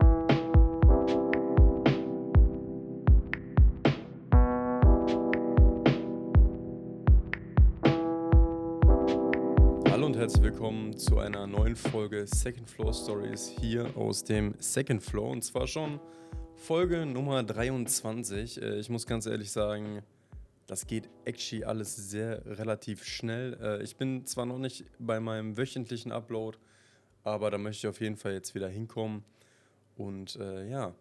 Hallo und herzlich willkommen zu einer neuen Folge Second Floor Stories hier aus dem Second Floor und zwar schon Folge Nummer 23. Äh, Ich muss ganz ehrlich sagen, das geht actually alles sehr relativ schnell. Äh, Ich bin zwar noch nicht bei meinem wöchentlichen Upload, aber da möchte ich auf jeden Fall jetzt wieder hinkommen. Und äh, ja,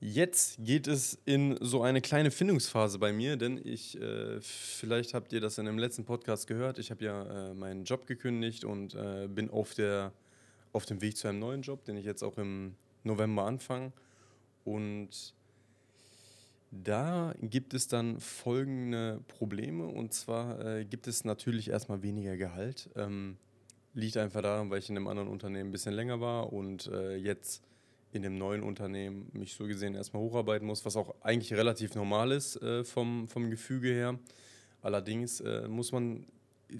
jetzt geht es in so eine kleine Findungsphase bei mir, denn ich, äh, vielleicht habt ihr das in dem letzten Podcast gehört, ich habe ja äh, meinen Job gekündigt und äh, bin auf, der, auf dem Weg zu einem neuen Job, den ich jetzt auch im November anfange. Und da gibt es dann folgende Probleme und zwar äh, gibt es natürlich erstmal weniger Gehalt. Ähm, liegt einfach daran, weil ich in einem anderen Unternehmen ein bisschen länger war und äh, jetzt in dem neuen Unternehmen mich so gesehen erstmal hocharbeiten muss, was auch eigentlich relativ normal ist äh, vom, vom Gefüge her. Allerdings äh, muss man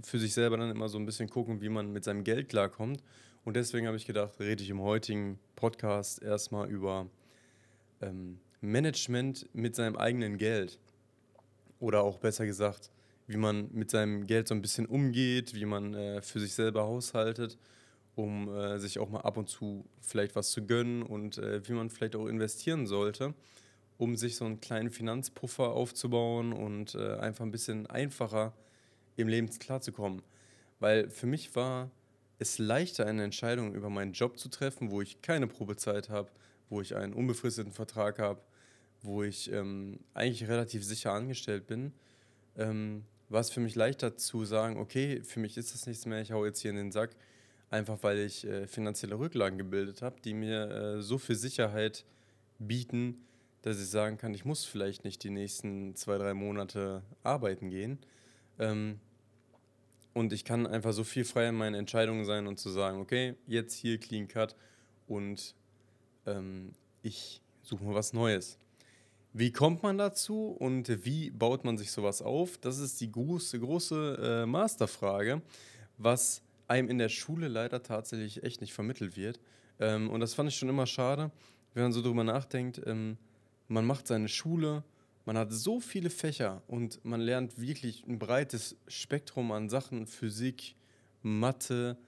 für sich selber dann immer so ein bisschen gucken, wie man mit seinem Geld klarkommt. Und deswegen habe ich gedacht, rede ich im heutigen Podcast erstmal über ähm, Management mit seinem eigenen Geld. Oder auch besser gesagt, wie man mit seinem Geld so ein bisschen umgeht, wie man äh, für sich selber haushaltet, um äh, sich auch mal ab und zu vielleicht was zu gönnen und äh, wie man vielleicht auch investieren sollte, um sich so einen kleinen Finanzpuffer aufzubauen und äh, einfach ein bisschen einfacher im Leben klarzukommen. Weil für mich war es leichter, eine Entscheidung über meinen Job zu treffen, wo ich keine Probezeit habe, wo ich einen unbefristeten Vertrag habe, wo ich ähm, eigentlich relativ sicher angestellt bin, ähm, war es für mich leichter zu sagen, okay, für mich ist das nichts mehr, ich hau jetzt hier in den Sack, einfach weil ich äh, finanzielle Rücklagen gebildet habe, die mir äh, so viel Sicherheit bieten, dass ich sagen kann, ich muss vielleicht nicht die nächsten zwei, drei Monate arbeiten gehen. Ähm, und ich kann einfach so viel freier in meinen Entscheidungen sein und zu sagen, okay, jetzt hier Clean Cut und ähm, ich suche mir was Neues. Wie kommt man dazu und wie baut man sich sowas auf? Das ist die große, große äh, Masterfrage, was einem in der Schule leider tatsächlich echt nicht vermittelt wird. Ähm, und das fand ich schon immer schade, wenn man so drüber nachdenkt. Ähm, man macht seine Schule, man hat so viele Fächer und man lernt wirklich ein breites Spektrum an Sachen, Physik, Mathe,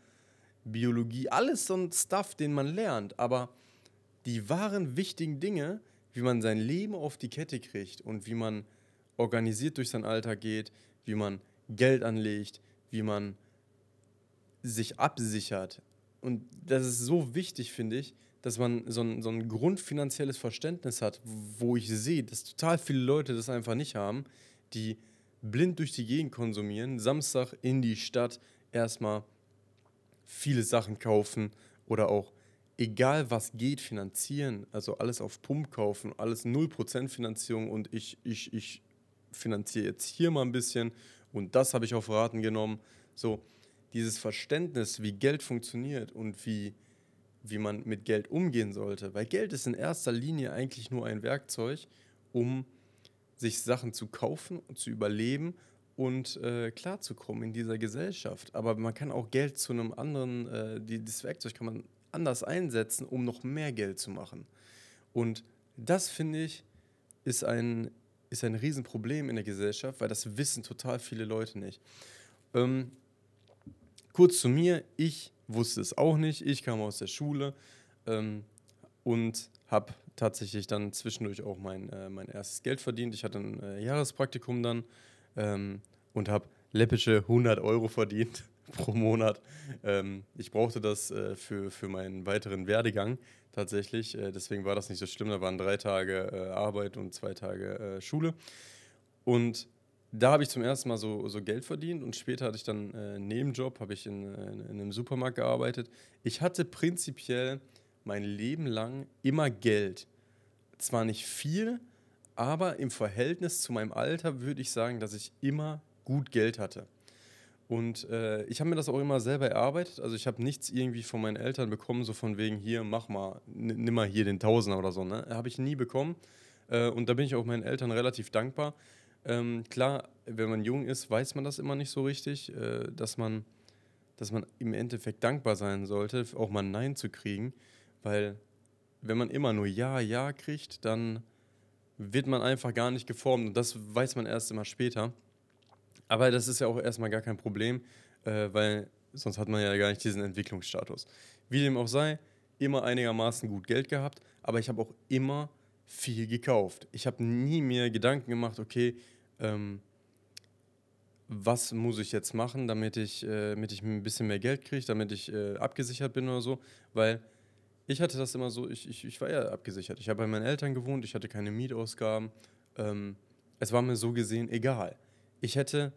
Biologie, alles so ein Stuff, den man lernt. Aber die wahren wichtigen Dinge, wie man sein Leben auf die Kette kriegt und wie man organisiert durch seinen Alltag geht, wie man Geld anlegt, wie man sich absichert. Und das ist so wichtig, finde ich, dass man so ein, so ein grundfinanzielles Verständnis hat, wo ich sehe, dass total viele Leute das einfach nicht haben, die blind durch die Gegend konsumieren, Samstag in die Stadt erstmal viele Sachen kaufen oder auch egal was geht, finanzieren, also alles auf Pump kaufen, alles 0% Finanzierung und ich, ich, ich finanziere jetzt hier mal ein bisschen und das habe ich auf Raten genommen. So, dieses Verständnis, wie Geld funktioniert und wie, wie man mit Geld umgehen sollte, weil Geld ist in erster Linie eigentlich nur ein Werkzeug, um sich Sachen zu kaufen zu überleben und äh, klarzukommen in dieser Gesellschaft. Aber man kann auch Geld zu einem anderen, äh, die, das Werkzeug kann man anders einsetzen, um noch mehr Geld zu machen. Und das finde ich ist ein, ist ein Riesenproblem in der Gesellschaft, weil das wissen total viele Leute nicht. Ähm, kurz zu mir, ich wusste es auch nicht. Ich kam aus der Schule ähm, und habe tatsächlich dann zwischendurch auch mein, äh, mein erstes Geld verdient. Ich hatte ein äh, Jahrespraktikum dann ähm, und habe läppische 100 Euro verdient pro Monat. Ähm, ich brauchte das äh, für, für meinen weiteren Werdegang tatsächlich. Äh, deswegen war das nicht so schlimm. Da waren drei Tage äh, Arbeit und zwei Tage äh, Schule. Und da habe ich zum ersten Mal so, so Geld verdient und später hatte ich dann äh, einen Nebenjob, habe ich in, in, in einem Supermarkt gearbeitet. Ich hatte prinzipiell mein Leben lang immer Geld. Zwar nicht viel, aber im Verhältnis zu meinem Alter würde ich sagen, dass ich immer gut Geld hatte. Und äh, ich habe mir das auch immer selber erarbeitet. Also ich habe nichts irgendwie von meinen Eltern bekommen, so von wegen hier, mach mal, nimm mal hier den Tausender oder so. Ne? Habe ich nie bekommen. Äh, und da bin ich auch meinen Eltern relativ dankbar. Ähm, klar, wenn man jung ist, weiß man das immer nicht so richtig, äh, dass, man, dass man im Endeffekt dankbar sein sollte, auch mal ein Nein zu kriegen, weil wenn man immer nur Ja, Ja kriegt, dann wird man einfach gar nicht geformt und das weiß man erst immer später. Aber das ist ja auch erstmal gar kein Problem, äh, weil sonst hat man ja gar nicht diesen Entwicklungsstatus. Wie dem auch sei, immer einigermaßen gut Geld gehabt, aber ich habe auch immer viel gekauft. Ich habe nie mir Gedanken gemacht, okay, ähm, was muss ich jetzt machen, damit ich, äh, damit ich ein bisschen mehr Geld kriege, damit ich äh, abgesichert bin oder so, weil ich hatte das immer so, ich, ich, ich war ja abgesichert. Ich habe bei meinen Eltern gewohnt, ich hatte keine Mietausgaben. Ähm, es war mir so gesehen egal. Ich hätte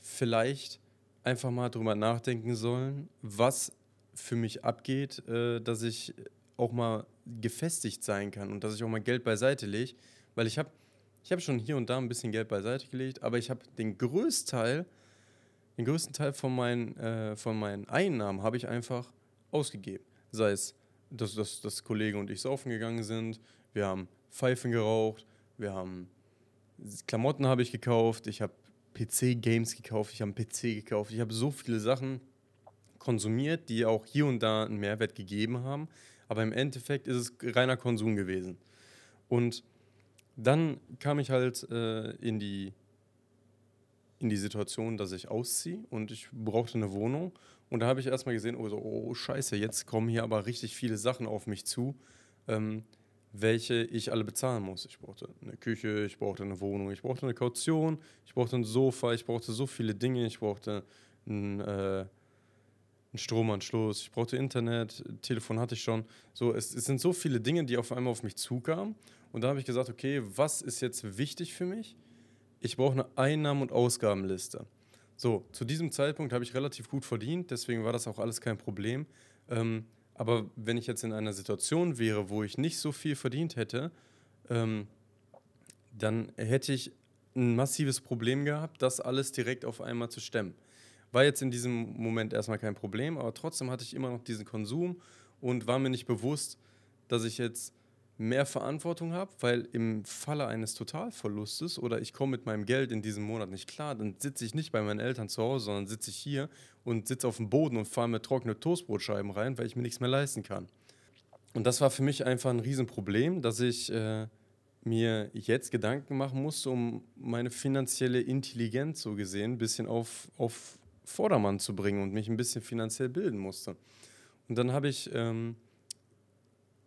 vielleicht einfach mal drüber nachdenken sollen, was für mich abgeht, äh, dass ich auch mal gefestigt sein kann und dass ich auch mal Geld beiseite lege, weil ich habe ich habe schon hier und da ein bisschen Geld beiseite gelegt, aber ich habe den größten Teil, den größten Teil von meinen, äh, von meinen Einnahmen habe ich einfach ausgegeben. Sei es, dass, dass, dass Kollege und ich saufen gegangen sind, wir haben Pfeifen geraucht, wir haben Klamotten habe ich gekauft, ich habe PC-Games gekauft, ich habe einen PC gekauft, ich habe so viele Sachen konsumiert, die auch hier und da einen Mehrwert gegeben haben, aber im Endeffekt ist es reiner Konsum gewesen. Und dann kam ich halt äh, in, die, in die Situation, dass ich ausziehe und ich brauchte eine Wohnung. Und da habe ich erstmal gesehen, oh, so, oh scheiße, jetzt kommen hier aber richtig viele Sachen auf mich zu, ähm, welche ich alle bezahlen muss. Ich brauchte eine Küche, ich brauchte eine Wohnung, ich brauchte eine Kaution, ich brauchte ein Sofa, ich brauchte so viele Dinge, ich brauchte ein, äh, einen Stromanschluss, ich brauchte Internet, Telefon hatte ich schon. So, es, es sind so viele Dinge, die auf einmal auf mich zukamen. Und da habe ich gesagt, okay, was ist jetzt wichtig für mich? Ich brauche eine Einnahmen- und Ausgabenliste. So, zu diesem Zeitpunkt habe ich relativ gut verdient, deswegen war das auch alles kein Problem. Ähm, aber wenn ich jetzt in einer Situation wäre, wo ich nicht so viel verdient hätte, ähm, dann hätte ich ein massives Problem gehabt, das alles direkt auf einmal zu stemmen. War jetzt in diesem Moment erstmal kein Problem, aber trotzdem hatte ich immer noch diesen Konsum und war mir nicht bewusst, dass ich jetzt mehr Verantwortung habe, weil im Falle eines Totalverlustes oder ich komme mit meinem Geld in diesem Monat nicht klar, dann sitze ich nicht bei meinen Eltern zu Hause, sondern sitze ich hier und sitze auf dem Boden und fahre mir trockene Toastbrotscheiben rein, weil ich mir nichts mehr leisten kann. Und das war für mich einfach ein Riesenproblem, dass ich äh, mir jetzt Gedanken machen musste, um meine finanzielle Intelligenz so gesehen ein bisschen auf, auf Vordermann zu bringen und mich ein bisschen finanziell bilden musste. Und dann habe ich ähm,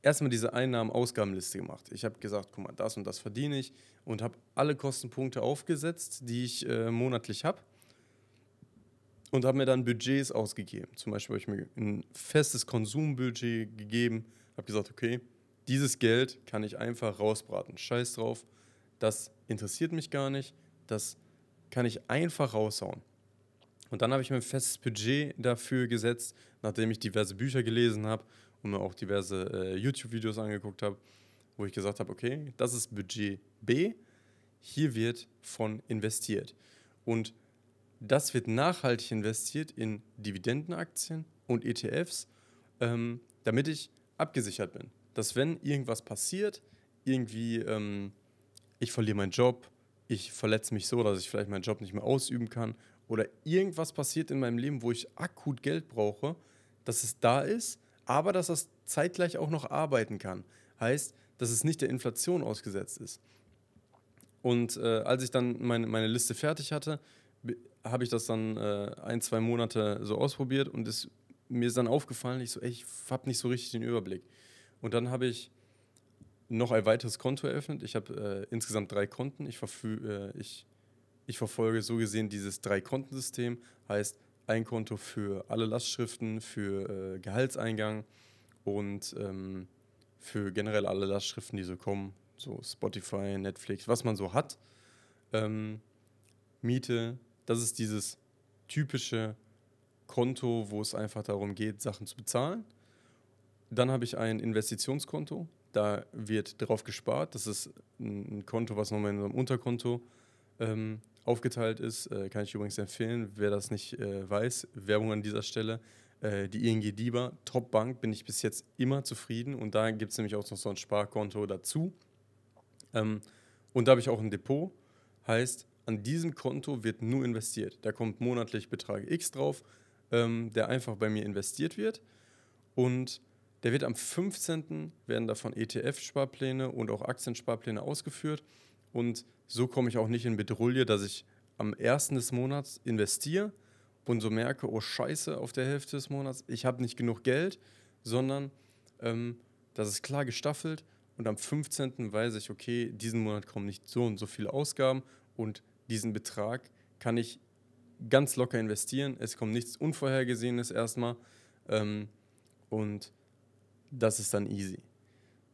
erstmal diese Einnahmen-Ausgabenliste gemacht. Ich habe gesagt, guck mal, das und das verdiene ich und habe alle Kostenpunkte aufgesetzt, die ich äh, monatlich habe und habe mir dann Budgets ausgegeben. Zum Beispiel habe ich mir ein festes Konsumbudget gegeben, habe gesagt, okay, dieses Geld kann ich einfach rausbraten. Scheiß drauf, das interessiert mich gar nicht, das kann ich einfach raushauen. Und dann habe ich mir ein festes Budget dafür gesetzt, nachdem ich diverse Bücher gelesen habe und mir auch diverse äh, YouTube-Videos angeguckt habe, wo ich gesagt habe, okay, das ist Budget B, hier wird von investiert. Und das wird nachhaltig investiert in Dividendenaktien und ETFs, ähm, damit ich abgesichert bin. Dass wenn irgendwas passiert, irgendwie ähm, ich verliere meinen Job, ich verletze mich so, dass ich vielleicht meinen Job nicht mehr ausüben kann oder irgendwas passiert in meinem Leben, wo ich akut Geld brauche, dass es da ist aber dass das zeitgleich auch noch arbeiten kann. Heißt, dass es nicht der Inflation ausgesetzt ist. Und äh, als ich dann meine, meine Liste fertig hatte, habe ich das dann äh, ein, zwei Monate so ausprobiert und es, mir ist dann aufgefallen, ich so, ich habe nicht so richtig den Überblick. Und dann habe ich noch ein weiteres Konto eröffnet. Ich habe äh, insgesamt drei Konten. Ich, verfü- äh, ich, ich verfolge so gesehen dieses Drei-Konten-System. Heißt, ein Konto für alle Lastschriften, für äh, Gehaltseingang und ähm, für generell alle Lastschriften, die so kommen, so Spotify, Netflix, was man so hat. Ähm, Miete, das ist dieses typische Konto, wo es einfach darum geht, Sachen zu bezahlen. Dann habe ich ein Investitionskonto, da wird drauf gespart. Das ist ein Konto, was nochmal in einem Unterkonto ähm, aufgeteilt ist. Äh, kann ich übrigens empfehlen, wer das nicht äh, weiß. Werbung an dieser Stelle. Äh, die ING DIBA, Top-Bank, bin ich bis jetzt immer zufrieden. Und da gibt es nämlich auch noch so ein Sparkonto dazu. Ähm, und da habe ich auch ein Depot. Heißt, an diesem Konto wird nur investiert. Da kommt monatlich Betrag X drauf, ähm, der einfach bei mir investiert wird. Und Der wird am 15. werden davon ETF-Sparpläne und auch Aktiensparpläne ausgeführt. Und so komme ich auch nicht in Bedrulle, dass ich am 1. des Monats investiere und so merke, oh scheiße, auf der Hälfte des Monats, ich habe nicht genug Geld, sondern ähm, das ist klar gestaffelt und am 15. weiß ich, okay, diesen Monat kommen nicht so und so viele Ausgaben und diesen Betrag kann ich ganz locker investieren. Es kommt nichts Unvorhergesehenes erstmal ähm, und das ist dann easy.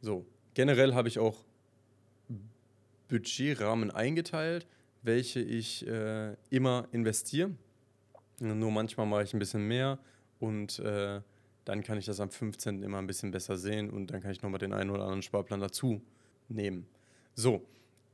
So, generell habe ich auch Budgetrahmen eingeteilt, welche ich äh, immer investiere. Nur manchmal mache ich ein bisschen mehr und äh, dann kann ich das am 15. immer ein bisschen besser sehen und dann kann ich nochmal den einen oder anderen Sparplan dazu nehmen. So,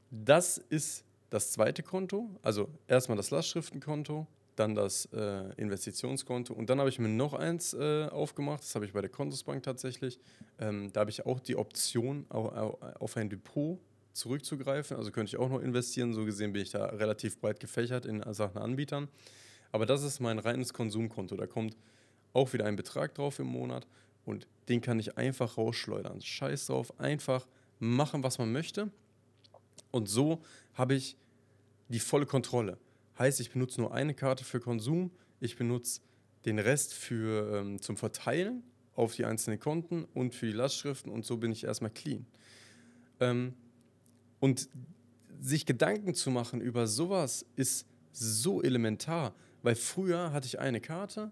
das ist das zweite Konto. Also erstmal das Lastschriftenkonto, dann das äh, Investitionskonto und dann habe ich mir noch eins äh, aufgemacht. Das habe ich bei der Kontosbank tatsächlich. Ähm, da habe ich auch die Option, auf, auf ein Depot zurückzugreifen. Also könnte ich auch noch investieren. So gesehen bin ich da relativ breit gefächert in Sachen Anbietern. Aber das ist mein reines Konsumkonto. Da kommt auch wieder ein Betrag drauf im Monat und den kann ich einfach rausschleudern. Scheiß drauf, einfach machen, was man möchte. Und so habe ich die volle Kontrolle. Heißt, ich benutze nur eine Karte für Konsum, ich benutze den Rest für, ähm, zum Verteilen auf die einzelnen Konten und für die Lastschriften und so bin ich erstmal clean. Ähm, und sich Gedanken zu machen über sowas ist so elementar, weil früher hatte ich eine Karte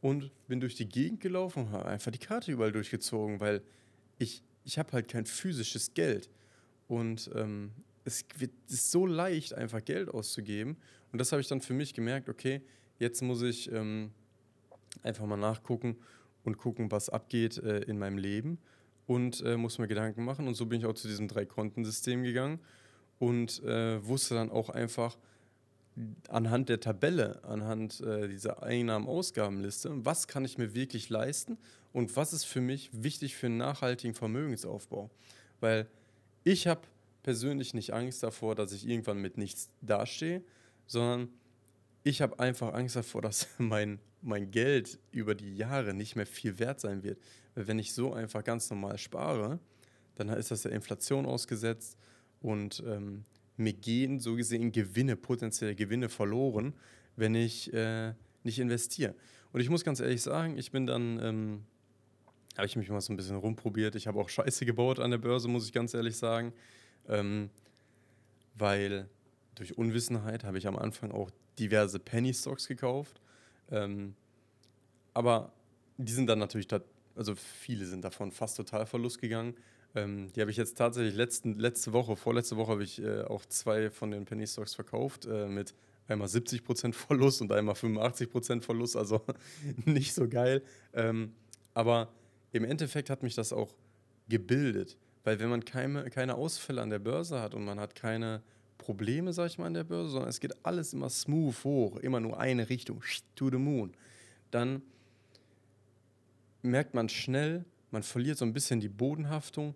und bin durch die Gegend gelaufen und habe einfach die Karte überall durchgezogen, weil ich, ich habe halt kein physisches Geld. Und ähm, es ist so leicht, einfach Geld auszugeben. Und das habe ich dann für mich gemerkt, okay, jetzt muss ich ähm, einfach mal nachgucken und gucken, was abgeht äh, in meinem Leben und äh, muss mir Gedanken machen. Und so bin ich auch zu diesem Drei-Konten-System gegangen und äh, wusste dann auch einfach anhand der Tabelle, anhand äh, dieser Einnahmen-Ausgabenliste, was kann ich mir wirklich leisten und was ist für mich wichtig für einen nachhaltigen Vermögensaufbau. Weil ich habe persönlich nicht Angst davor, dass ich irgendwann mit nichts dastehe, sondern ich habe einfach Angst davor, dass mein, mein Geld über die Jahre nicht mehr viel wert sein wird. Weil wenn ich so einfach ganz normal spare, dann ist das der Inflation ausgesetzt und ähm, mir gehen so gesehen Gewinne, potenzielle Gewinne verloren, wenn ich äh, nicht investiere. Und ich muss ganz ehrlich sagen, ich bin dann, ähm, habe ich mich mal so ein bisschen rumprobiert. Ich habe auch Scheiße gebaut an der Börse, muss ich ganz ehrlich sagen. Ähm, weil durch Unwissenheit habe ich am Anfang auch diverse Penny Stocks gekauft. Ähm, aber die sind dann natürlich, also viele sind davon fast total Verlust gegangen. Ähm, die habe ich jetzt tatsächlich letzten, letzte Woche, vorletzte Woche habe ich äh, auch zwei von den Penny Stocks verkauft äh, mit einmal 70% Verlust und einmal 85% Verlust, also nicht so geil. Ähm, aber im Endeffekt hat mich das auch gebildet. Weil wenn man keine, keine Ausfälle an der Börse hat und man hat keine Probleme, sag ich mal, an der Börse, sondern es geht alles immer smooth hoch, immer nur eine Richtung, to the moon, dann merkt man schnell, man verliert so ein bisschen die Bodenhaftung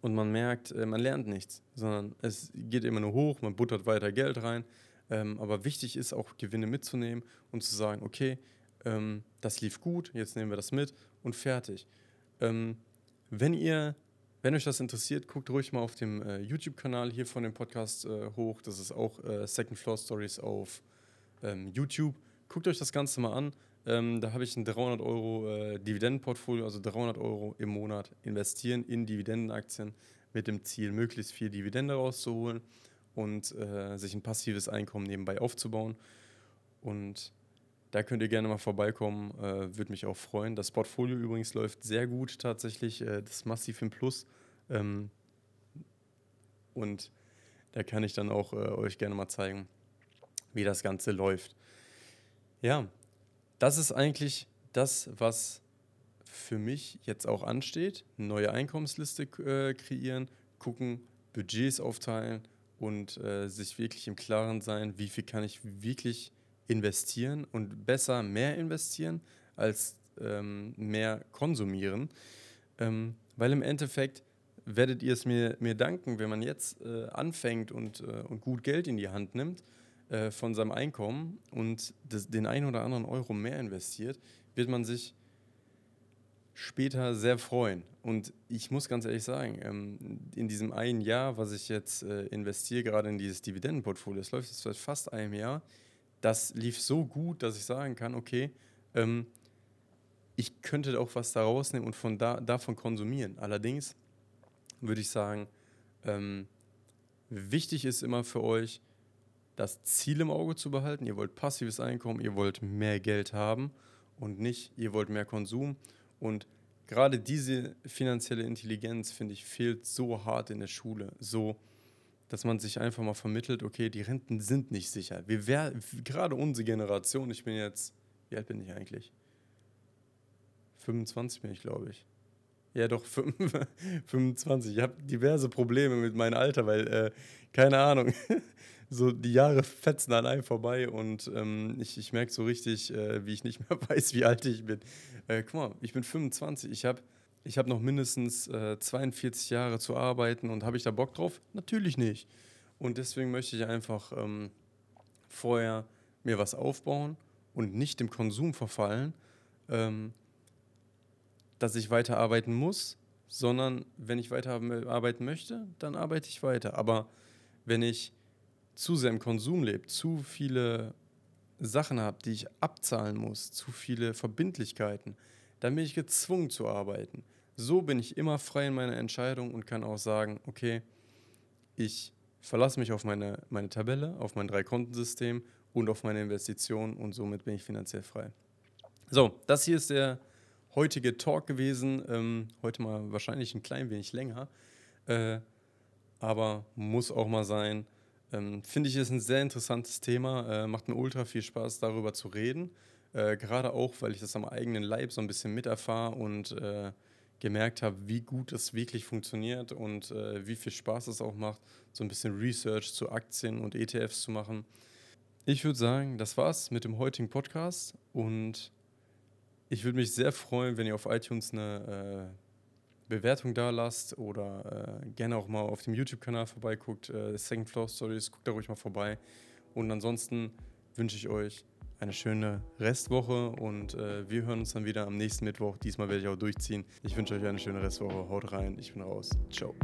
und man merkt, äh, man lernt nichts, sondern es geht immer nur hoch, man buttert weiter Geld rein. Ähm, aber wichtig ist auch Gewinne mitzunehmen und zu sagen, okay, ähm, das lief gut, jetzt nehmen wir das mit und fertig. Ähm, wenn ihr wenn euch das interessiert, guckt ruhig mal auf dem äh, YouTube-Kanal hier von dem Podcast äh, hoch. Das ist auch äh, Second Floor Stories auf ähm, YouTube. Guckt euch das Ganze mal an. Ähm, da habe ich ein 300 Euro äh, Dividendenportfolio, also 300 Euro im Monat investieren in Dividendenaktien mit dem Ziel, möglichst viel Dividende rauszuholen und äh, sich ein passives Einkommen nebenbei aufzubauen. Und da könnt ihr gerne mal vorbeikommen, äh, würde mich auch freuen. Das Portfolio übrigens läuft sehr gut tatsächlich, äh, das ist massiv im Plus. Ähm, und da kann ich dann auch äh, euch gerne mal zeigen, wie das Ganze läuft. Ja, das ist eigentlich das, was für mich jetzt auch ansteht. Eine neue Einkommensliste äh, kreieren, gucken, Budgets aufteilen und äh, sich wirklich im Klaren sein, wie viel kann ich wirklich investieren und besser mehr investieren als ähm, mehr konsumieren. Ähm, weil im Endeffekt werdet ihr es mir, mir danken, wenn man jetzt äh, anfängt und, äh, und gut Geld in die Hand nimmt äh, von seinem Einkommen und das, den einen oder anderen Euro mehr investiert, wird man sich später sehr freuen. Und ich muss ganz ehrlich sagen, ähm, in diesem einen Jahr, was ich jetzt äh, investiere, gerade in dieses Dividendenportfolio, das läuft jetzt seit fast einem Jahr, das lief so gut, dass ich sagen kann, okay, ähm, ich könnte auch was da rausnehmen und von da, davon konsumieren. Allerdings würde ich sagen, ähm, wichtig ist immer für euch, das Ziel im Auge zu behalten. Ihr wollt passives Einkommen, ihr wollt mehr Geld haben und nicht, ihr wollt mehr Konsum. Und gerade diese finanzielle Intelligenz, finde ich, fehlt so hart in der Schule. So, dass man sich einfach mal vermittelt, okay, die Renten sind nicht sicher. Wir wär, gerade unsere Generation, ich bin jetzt, wie alt bin ich eigentlich? 25 bin ich, glaube ich. Ja, doch, 25. Ich habe diverse Probleme mit meinem Alter, weil, äh, keine Ahnung, so die Jahre fetzen einem vorbei und ähm, ich, ich merke so richtig, äh, wie ich nicht mehr weiß, wie alt ich bin. Äh, guck mal, ich bin 25, ich habe ich hab noch mindestens äh, 42 Jahre zu arbeiten und habe ich da Bock drauf? Natürlich nicht. Und deswegen möchte ich einfach ähm, vorher mir was aufbauen und nicht dem Konsum verfallen, ähm, dass ich weiter arbeiten muss, sondern wenn ich weiter arbeiten möchte, dann arbeite ich weiter. Aber wenn ich zu sehr im Konsum lebe, zu viele Sachen habe, die ich abzahlen muss, zu viele Verbindlichkeiten, dann bin ich gezwungen zu arbeiten. So bin ich immer frei in meiner Entscheidung und kann auch sagen, okay, ich verlasse mich auf meine, meine Tabelle, auf mein Drei-Konten-System und auf meine Investitionen und somit bin ich finanziell frei. So, das hier ist der heutige Talk gewesen. Ähm, heute mal wahrscheinlich ein klein wenig länger, äh, aber muss auch mal sein. Ähm, Finde ich, ist ein sehr interessantes Thema. Äh, macht mir ultra viel Spaß, darüber zu reden. Äh, Gerade auch, weil ich das am eigenen Leib so ein bisschen miterfahre und äh, gemerkt habe, wie gut es wirklich funktioniert und äh, wie viel Spaß es auch macht, so ein bisschen Research zu Aktien und ETFs zu machen. Ich würde sagen, das war's mit dem heutigen Podcast und ich würde mich sehr freuen, wenn ihr auf iTunes eine äh, Bewertung da lasst oder äh, gerne auch mal auf dem YouTube-Kanal vorbeiguckt. Second Floor Stories, guckt da ruhig mal vorbei. Und ansonsten wünsche ich euch eine schöne Restwoche und äh, wir hören uns dann wieder am nächsten Mittwoch. Diesmal werde ich auch durchziehen. Ich wünsche euch eine schöne Restwoche. Haut rein, ich bin raus. Ciao.